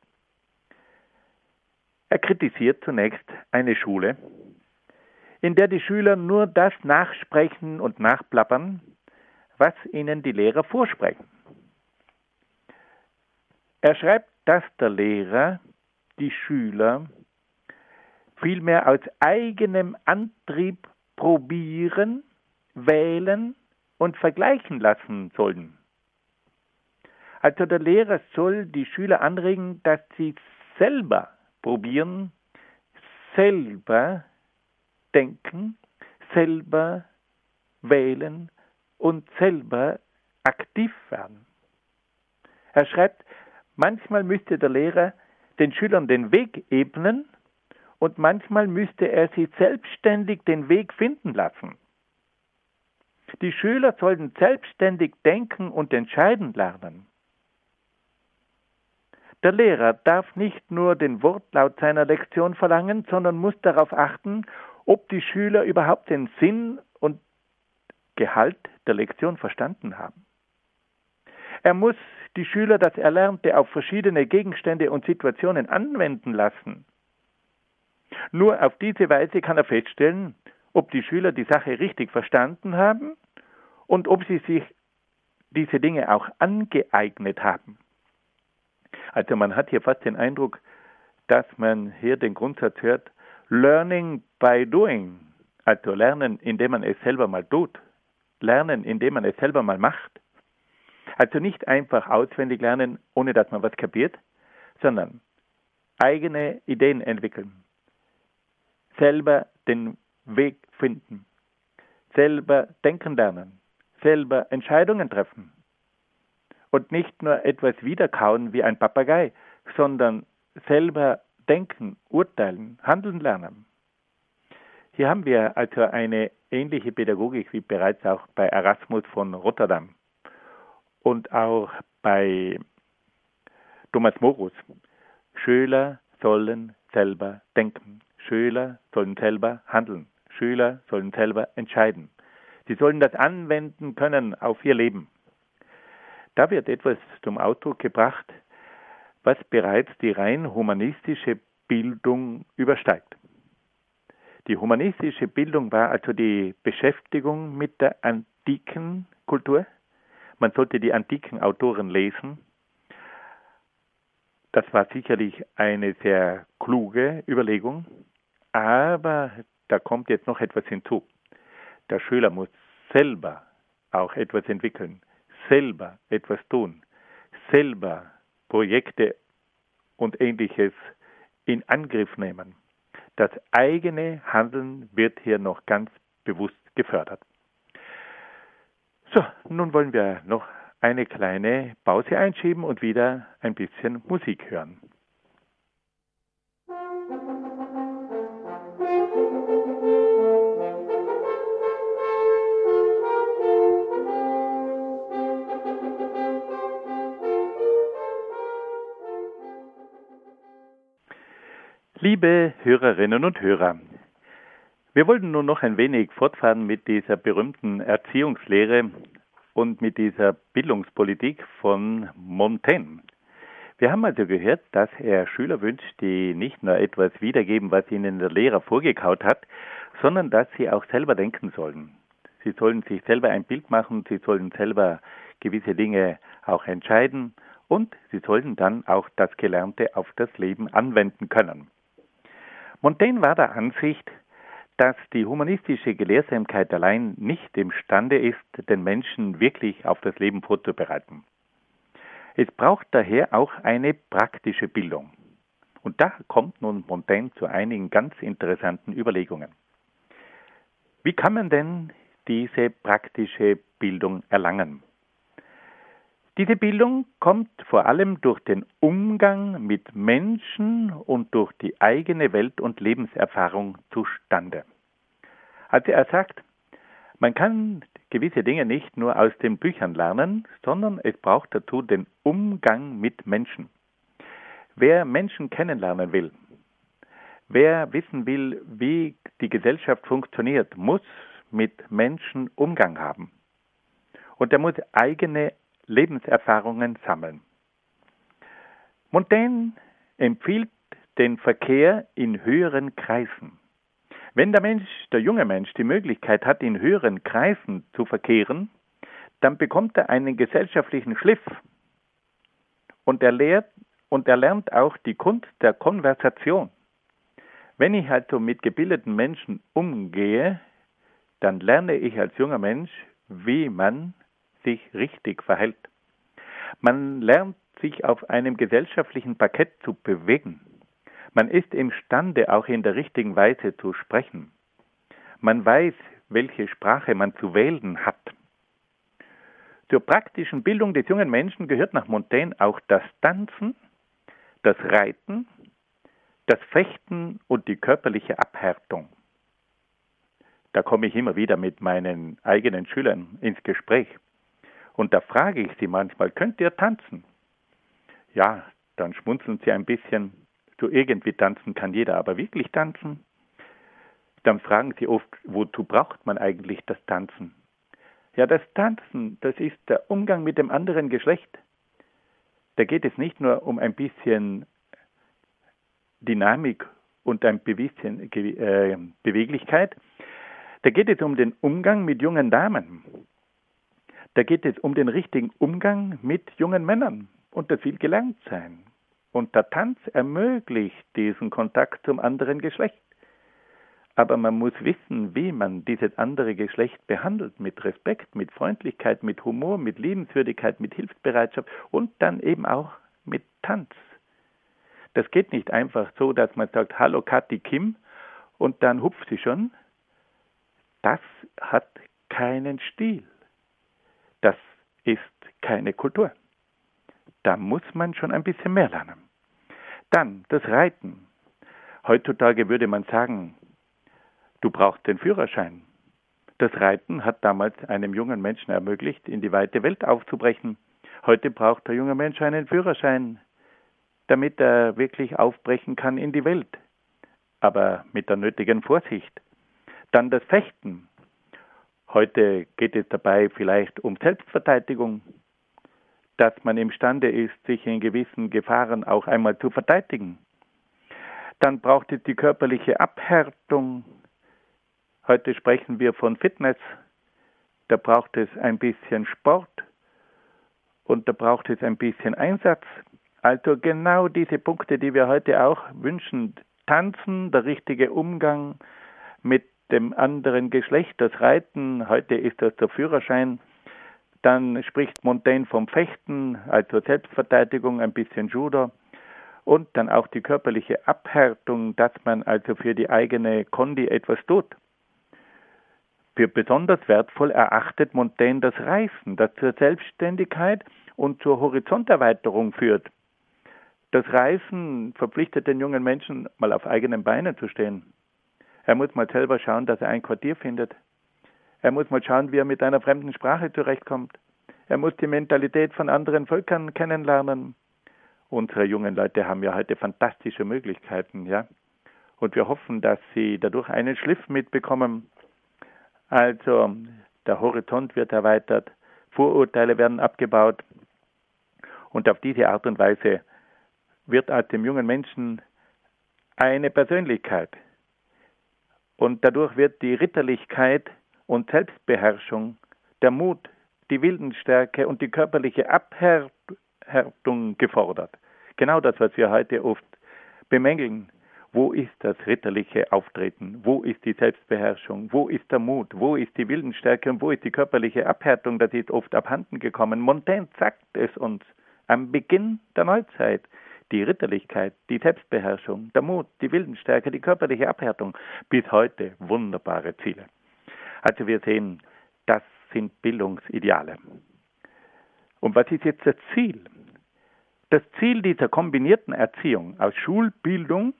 Er kritisiert zunächst eine Schule, in der die Schüler nur das nachsprechen und nachplappern, was ihnen die Lehrer vorsprechen. Er schreibt, dass der Lehrer die Schüler vielmehr aus eigenem Antrieb probieren, wählen und vergleichen lassen sollen. Also der Lehrer soll die Schüler anregen, dass sie selber probieren, selber denken, selber wählen und selber aktiv werden. Er schreibt, manchmal müsste der Lehrer den Schülern den Weg ebnen und manchmal müsste er sie selbstständig den Weg finden lassen. Die Schüler sollten selbstständig denken und entscheiden lernen. Der Lehrer darf nicht nur den Wortlaut seiner Lektion verlangen, sondern muss darauf achten, ob die Schüler überhaupt den Sinn und Gehalt der Lektion verstanden haben. Er muss die Schüler das Erlernte auf verschiedene Gegenstände und Situationen anwenden lassen. Nur auf diese Weise kann er feststellen, ob die Schüler die Sache richtig verstanden haben und ob sie sich diese Dinge auch angeeignet haben. Also man hat hier fast den Eindruck, dass man hier den Grundsatz hört, Learning by doing, also lernen, indem man es selber mal tut, lernen, indem man es selber mal macht. Also nicht einfach auswendig lernen, ohne dass man was kapiert, sondern eigene Ideen entwickeln, selber den Weg finden, selber denken lernen, selber Entscheidungen treffen. Und nicht nur etwas wiederkauen wie ein Papagei, sondern selber denken, urteilen, handeln lernen. Hier haben wir also eine ähnliche Pädagogik wie bereits auch bei Erasmus von Rotterdam und auch bei Thomas Morus. Schüler sollen selber denken. Schüler sollen selber handeln. Schüler sollen selber entscheiden. Sie sollen das anwenden können auf ihr Leben. Da wird etwas zum Ausdruck gebracht, was bereits die rein humanistische Bildung übersteigt. Die humanistische Bildung war also die Beschäftigung mit der antiken Kultur. Man sollte die antiken Autoren lesen. Das war sicherlich eine sehr kluge Überlegung, aber da kommt jetzt noch etwas hinzu. Der Schüler muss selber auch etwas entwickeln selber etwas tun, selber Projekte und ähnliches in Angriff nehmen. Das eigene Handeln wird hier noch ganz bewusst gefördert. So, nun wollen wir noch eine kleine Pause einschieben und wieder ein bisschen Musik hören. Liebe Hörerinnen und Hörer, wir wollten nun noch ein wenig fortfahren mit dieser berühmten Erziehungslehre und mit dieser Bildungspolitik von Montaigne. Wir haben also gehört, dass er Schüler wünscht, die nicht nur etwas wiedergeben, was ihnen der Lehrer vorgekaut hat, sondern dass sie auch selber denken sollen. Sie sollen sich selber ein Bild machen, sie sollen selber gewisse Dinge auch entscheiden und sie sollen dann auch das Gelernte auf das Leben anwenden können. Montaigne war der Ansicht, dass die humanistische Gelehrsamkeit allein nicht imstande ist, den Menschen wirklich auf das Leben vorzubereiten. Es braucht daher auch eine praktische Bildung. Und da kommt nun Montaigne zu einigen ganz interessanten Überlegungen. Wie kann man denn diese praktische Bildung erlangen? Diese Bildung kommt vor allem durch den Umgang mit Menschen und durch die eigene Welt- und Lebenserfahrung zustande. Also er sagt, man kann gewisse Dinge nicht nur aus den Büchern lernen, sondern es braucht dazu den Umgang mit Menschen. Wer Menschen kennenlernen will, wer wissen will, wie die Gesellschaft funktioniert, muss mit Menschen Umgang haben. Und er muss eigene Lebenserfahrungen sammeln. Montaigne empfiehlt den Verkehr in höheren Kreisen. Wenn der Mensch, der junge Mensch, die Möglichkeit hat, in höheren Kreisen zu verkehren, dann bekommt er einen gesellschaftlichen Schliff und er lehrt und er lernt auch die Kunst der Konversation. Wenn ich also mit gebildeten Menschen umgehe, dann lerne ich als junger Mensch, wie man sich richtig verhält. Man lernt sich auf einem gesellschaftlichen Parkett zu bewegen. Man ist imstande, auch in der richtigen Weise zu sprechen. Man weiß, welche Sprache man zu wählen hat. Zur praktischen Bildung des jungen Menschen gehört nach Montaigne auch das Tanzen, das Reiten, das Fechten und die körperliche Abhärtung. Da komme ich immer wieder mit meinen eigenen Schülern ins Gespräch. Und da frage ich sie manchmal, könnt ihr tanzen? Ja, dann schmunzeln sie ein bisschen. So irgendwie tanzen kann jeder, aber wirklich tanzen? Dann fragen sie oft, wozu braucht man eigentlich das Tanzen? Ja, das Tanzen, das ist der Umgang mit dem anderen Geschlecht. Da geht es nicht nur um ein bisschen Dynamik und ein bisschen äh, Beweglichkeit, da geht es um den Umgang mit jungen Damen. Da geht es um den richtigen Umgang mit jungen Männern und das will gelernt sein. Und der Tanz ermöglicht diesen Kontakt zum anderen Geschlecht. Aber man muss wissen, wie man dieses andere Geschlecht behandelt, mit Respekt, mit Freundlichkeit, mit Humor, mit Liebenswürdigkeit, mit Hilfsbereitschaft und dann eben auch mit Tanz. Das geht nicht einfach so, dass man sagt, hallo Kathi Kim und dann hupft sie schon. Das hat keinen Stil. Ist keine Kultur. Da muss man schon ein bisschen mehr lernen. Dann das Reiten. Heutzutage würde man sagen, du brauchst den Führerschein. Das Reiten hat damals einem jungen Menschen ermöglicht, in die weite Welt aufzubrechen. Heute braucht der junge Mensch einen Führerschein, damit er wirklich aufbrechen kann in die Welt. Aber mit der nötigen Vorsicht. Dann das Fechten. Heute geht es dabei vielleicht um Selbstverteidigung, dass man imstande ist, sich in gewissen Gefahren auch einmal zu verteidigen. Dann braucht es die körperliche Abhärtung. Heute sprechen wir von Fitness. Da braucht es ein bisschen Sport und da braucht es ein bisschen Einsatz. Also genau diese Punkte, die wir heute auch wünschen. Tanzen, der richtige Umgang mit dem anderen Geschlecht, das Reiten, heute ist das der Führerschein. Dann spricht Montaigne vom Fechten, also Selbstverteidigung, ein bisschen Judo. Und dann auch die körperliche Abhärtung, dass man also für die eigene Kondi etwas tut. Für besonders wertvoll erachtet Montaigne das Reisen, das zur Selbstständigkeit und zur Horizonterweiterung führt. Das Reisen verpflichtet den jungen Menschen, mal auf eigenen Beinen zu stehen. Er muss mal selber schauen, dass er ein Quartier findet. Er muss mal schauen, wie er mit einer fremden Sprache zurechtkommt. Er muss die Mentalität von anderen Völkern kennenlernen. Unsere jungen Leute haben ja heute fantastische Möglichkeiten, ja. Und wir hoffen, dass Sie dadurch einen Schliff mitbekommen. Also der Horizont wird erweitert, Vorurteile werden abgebaut. Und auf diese Art und Weise wird aus dem jungen Menschen eine Persönlichkeit. Und dadurch wird die Ritterlichkeit und Selbstbeherrschung, der Mut, die Willensstärke und die körperliche Abhärtung gefordert. Genau das, was wir heute oft bemängeln. Wo ist das ritterliche Auftreten? Wo ist die Selbstbeherrschung? Wo ist der Mut? Wo ist die Willensstärke und wo ist die körperliche Abhärtung? Das ist oft abhanden gekommen. Montaigne sagt es uns am Beginn der Neuzeit. Die Ritterlichkeit, die Selbstbeherrschung, der Mut, die Willensstärke, die körperliche Abhärtung. Bis heute wunderbare Ziele. Also wir sehen, das sind Bildungsideale. Und was ist jetzt das Ziel? Das Ziel dieser kombinierten Erziehung aus Schulbildung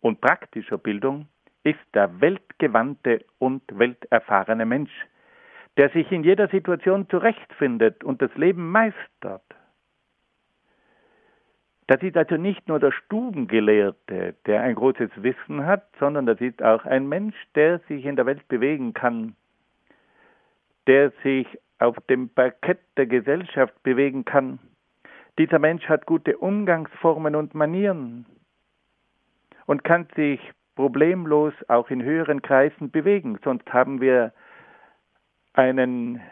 und praktischer Bildung ist der weltgewandte und welterfahrene Mensch, der sich in jeder Situation zurechtfindet und das Leben meistert. Das ist also nicht nur der Stubengelehrte, der ein großes Wissen hat, sondern das ist auch ein Mensch, der sich in der Welt bewegen kann, der sich auf dem Parkett der Gesellschaft bewegen kann. Dieser Mensch hat gute Umgangsformen und Manieren und kann sich problemlos auch in höheren Kreisen bewegen. Sonst haben wir einen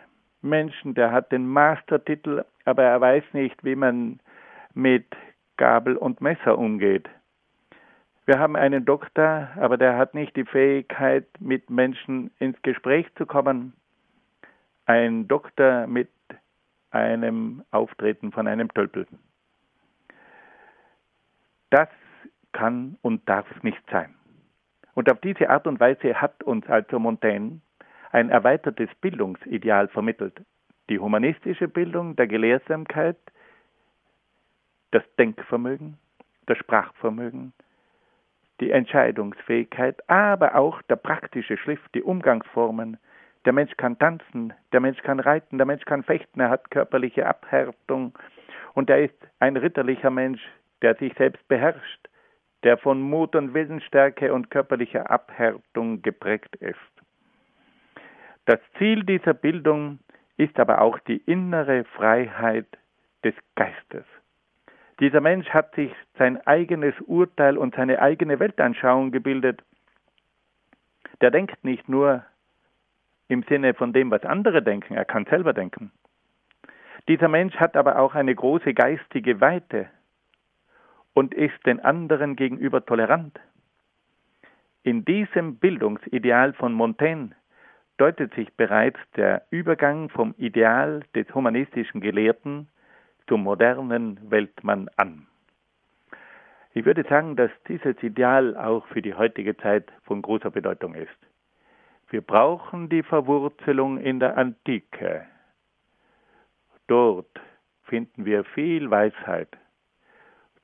Menschen, der hat den Mastertitel, aber er weiß nicht, wie man mit Gabel und Messer umgeht. Wir haben einen Doktor, aber der hat nicht die Fähigkeit, mit Menschen ins Gespräch zu kommen. Ein Doktor mit einem Auftreten von einem Tölpel. Das kann und darf nicht sein. Und auf diese Art und Weise hat uns also Montaigne ein erweitertes Bildungsideal vermittelt. Die humanistische Bildung der Gelehrsamkeit, das Denkvermögen, das Sprachvermögen, die Entscheidungsfähigkeit, aber auch der praktische Schliff, die Umgangsformen. Der Mensch kann tanzen, der Mensch kann reiten, der Mensch kann fechten, er hat körperliche Abhärtung und er ist ein ritterlicher Mensch, der sich selbst beherrscht, der von Mut und Willensstärke und körperlicher Abhärtung geprägt ist. Das Ziel dieser Bildung ist aber auch die innere Freiheit des Geistes. Dieser Mensch hat sich sein eigenes Urteil und seine eigene Weltanschauung gebildet. Der denkt nicht nur im Sinne von dem, was andere denken, er kann selber denken. Dieser Mensch hat aber auch eine große geistige Weite und ist den anderen gegenüber tolerant. In diesem Bildungsideal von Montaigne deutet sich bereits der Übergang vom Ideal des humanistischen Gelehrten zum modernen Weltmann an. Ich würde sagen, dass dieses Ideal auch für die heutige Zeit von großer Bedeutung ist. Wir brauchen die Verwurzelung in der Antike. Dort finden wir viel Weisheit.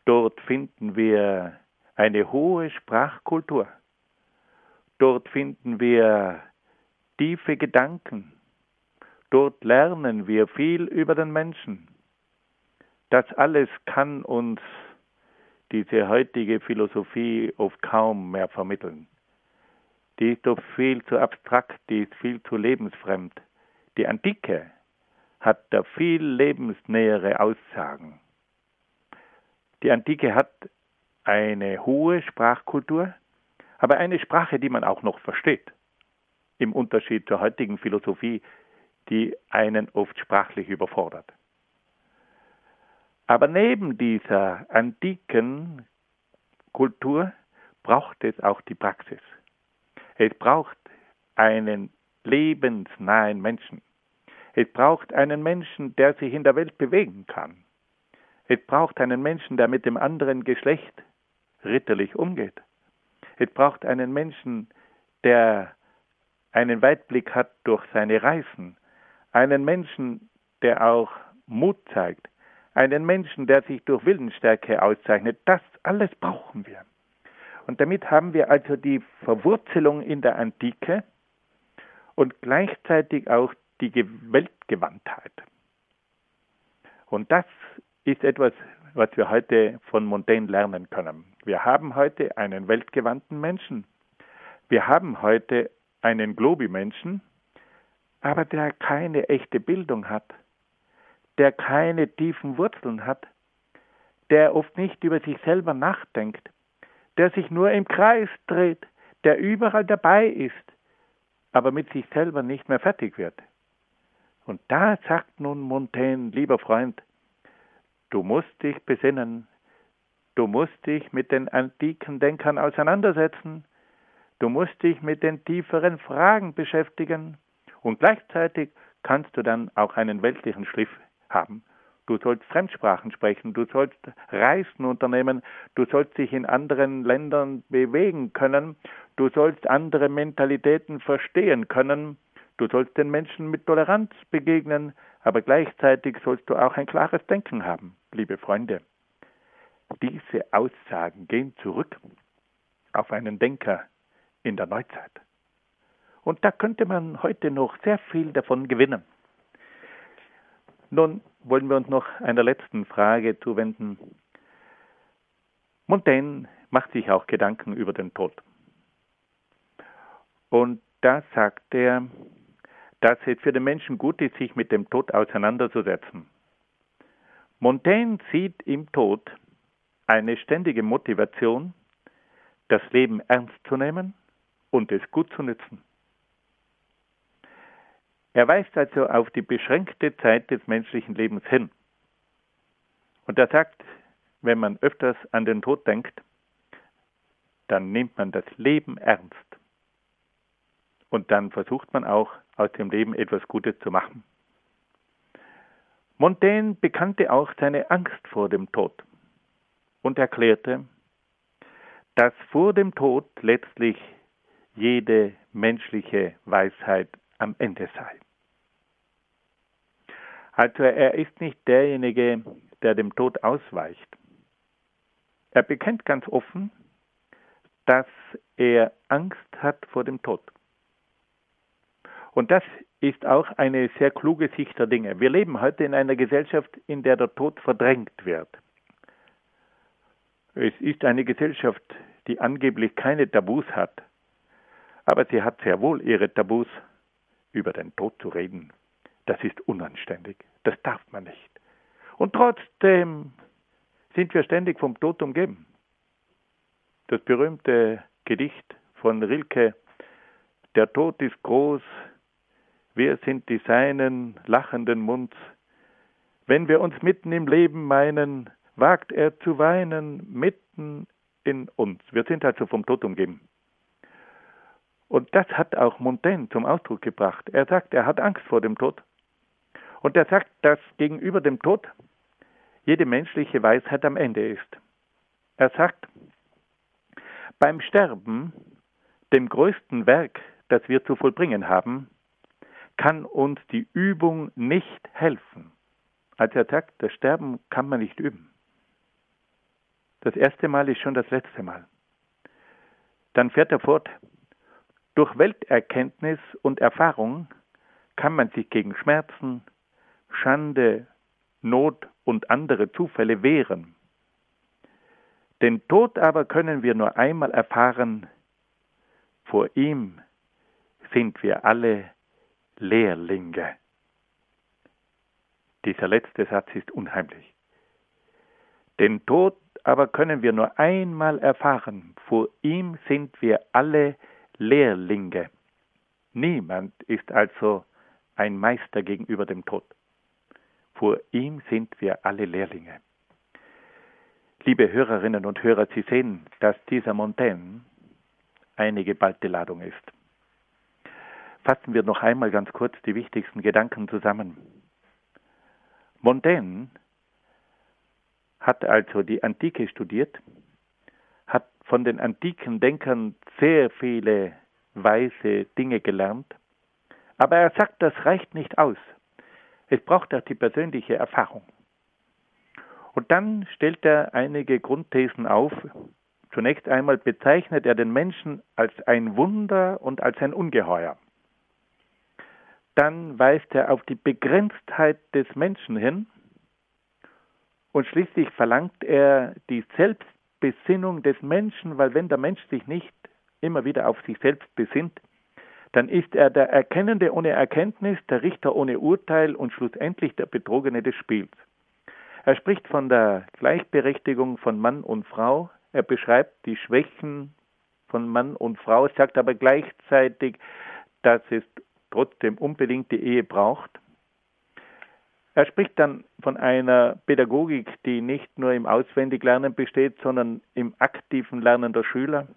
Dort finden wir eine hohe Sprachkultur. Dort finden wir tiefe Gedanken. Dort lernen wir viel über den Menschen. Das alles kann uns diese heutige Philosophie oft kaum mehr vermitteln. Die ist doch viel zu abstrakt, die ist viel zu lebensfremd. Die Antike hat da viel lebensnähere Aussagen. Die Antike hat eine hohe Sprachkultur, aber eine Sprache, die man auch noch versteht. Im Unterschied zur heutigen Philosophie, die einen oft sprachlich überfordert. Aber neben dieser antiken Kultur braucht es auch die Praxis. Es braucht einen lebensnahen Menschen. Es braucht einen Menschen, der sich in der Welt bewegen kann. Es braucht einen Menschen, der mit dem anderen Geschlecht ritterlich umgeht. Es braucht einen Menschen, der einen Weitblick hat durch seine Reisen. Einen Menschen, der auch Mut zeigt, einen Menschen, der sich durch Willensstärke auszeichnet. Das alles brauchen wir. Und damit haben wir also die Verwurzelung in der Antike und gleichzeitig auch die Weltgewandtheit. Und das ist etwas was wir heute von Montaigne lernen können. Wir haben heute einen weltgewandten Menschen. Wir haben heute einen Globi-Menschen, aber der keine echte Bildung hat, der keine tiefen Wurzeln hat, der oft nicht über sich selber nachdenkt, der sich nur im Kreis dreht, der überall dabei ist, aber mit sich selber nicht mehr fertig wird. Und da sagt nun Montaigne, lieber Freund, du musst dich besinnen, du musst dich mit den antiken Denkern auseinandersetzen, du musst dich mit den tieferen Fragen beschäftigen und gleichzeitig kannst du dann auch einen weltlichen Schliff haben. Du sollst Fremdsprachen sprechen, du sollst Reisen unternehmen, du sollst dich in anderen Ländern bewegen können, du sollst andere Mentalitäten verstehen können, Du sollst den Menschen mit Toleranz begegnen, aber gleichzeitig sollst du auch ein klares Denken haben, liebe Freunde. Diese Aussagen gehen zurück auf einen Denker in der Neuzeit. Und da könnte man heute noch sehr viel davon gewinnen. Nun wollen wir uns noch einer letzten Frage zuwenden. Montaigne macht sich auch Gedanken über den Tod. Und da sagt er, dass es für den Menschen gut ist, sich mit dem Tod auseinanderzusetzen. Montaigne sieht im Tod eine ständige Motivation, das Leben ernst zu nehmen und es gut zu nützen. Er weist also auf die beschränkte Zeit des menschlichen Lebens hin. Und er sagt, wenn man öfters an den Tod denkt, dann nimmt man das Leben ernst. Und dann versucht man auch aus dem Leben etwas Gutes zu machen. Montaigne bekannte auch seine Angst vor dem Tod und erklärte, dass vor dem Tod letztlich jede menschliche Weisheit am Ende sei. Also er ist nicht derjenige, der dem Tod ausweicht. Er bekennt ganz offen, dass er Angst hat vor dem Tod. Und das ist auch eine sehr kluge Sicht der Dinge. Wir leben heute in einer Gesellschaft, in der der Tod verdrängt wird. Es ist eine Gesellschaft, die angeblich keine Tabus hat, aber sie hat sehr wohl ihre Tabus, über den Tod zu reden. Das ist unanständig, das darf man nicht. Und trotzdem sind wir ständig vom Tod umgeben. Das berühmte Gedicht von Rilke, Der Tod ist groß, wir sind die Seinen lachenden Munds. Wenn wir uns mitten im Leben meinen, wagt er zu weinen mitten in uns. Wir sind also vom Tod umgeben. Und das hat auch Montaigne zum Ausdruck gebracht. Er sagt, er hat Angst vor dem Tod. Und er sagt, dass gegenüber dem Tod jede menschliche Weisheit am Ende ist. Er sagt, beim Sterben, dem größten Werk, das wir zu vollbringen haben, kann uns die Übung nicht helfen. Als er sagt, das Sterben kann man nicht üben. Das erste Mal ist schon das letzte Mal. Dann fährt er fort, durch Welterkenntnis und Erfahrung kann man sich gegen Schmerzen, Schande, Not und andere Zufälle wehren. Den Tod aber können wir nur einmal erfahren, vor ihm sind wir alle Lehrlinge. Dieser letzte Satz ist unheimlich. Den Tod aber können wir nur einmal erfahren. Vor ihm sind wir alle Lehrlinge. Niemand ist also ein Meister gegenüber dem Tod. Vor ihm sind wir alle Lehrlinge. Liebe Hörerinnen und Hörer, Sie sehen, dass dieser Montaigne eine geballte Ladung ist. Fassen wir noch einmal ganz kurz die wichtigsten Gedanken zusammen. Montaigne hat also die Antike studiert, hat von den antiken Denkern sehr viele weise Dinge gelernt, aber er sagt, das reicht nicht aus. Es braucht auch die persönliche Erfahrung. Und dann stellt er einige Grundthesen auf. Zunächst einmal bezeichnet er den Menschen als ein Wunder und als ein Ungeheuer dann weist er auf die Begrenztheit des Menschen hin Und schließlich verlangt er die Selbstbesinnung des Menschen, weil wenn der Mensch sich nicht immer wieder auf sich selbst besinnt, dann ist er der Erkennende ohne Erkenntnis, der Richter ohne Urteil und schlussendlich der Betrogene des Spiels. Er spricht von der Gleichberechtigung von Mann und Frau, er beschreibt die Schwächen von Mann und Frau, sagt aber gleichzeitig, dass es trotzdem unbedingt die Ehe braucht. Er spricht dann von einer Pädagogik, die nicht nur im Auswendiglernen besteht, sondern im aktiven Lernen der Schüler.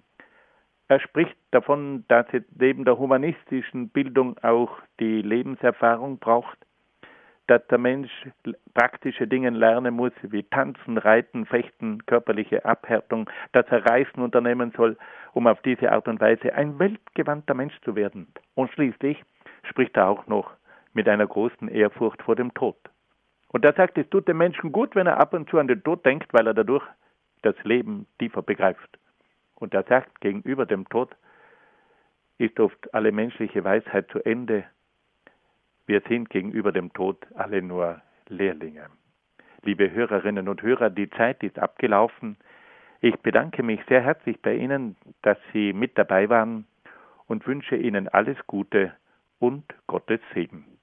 Er spricht davon, dass es neben der humanistischen Bildung auch die Lebenserfahrung braucht, dass der Mensch praktische Dinge lernen muss, wie Tanzen, Reiten, Fechten, körperliche Abhärtung, dass er Reisen unternehmen soll, um auf diese Art und Weise ein weltgewandter Mensch zu werden. Und schließlich spricht er auch noch mit einer großen Ehrfurcht vor dem Tod. Und er sagt, es tut dem Menschen gut, wenn er ab und zu an den Tod denkt, weil er dadurch das Leben tiefer begreift. Und er sagt, gegenüber dem Tod ist oft alle menschliche Weisheit zu Ende. Wir sind gegenüber dem Tod alle nur Lehrlinge. Liebe Hörerinnen und Hörer, die Zeit ist abgelaufen. Ich bedanke mich sehr herzlich bei Ihnen, dass Sie mit dabei waren und wünsche Ihnen alles Gute und Gottes Segen.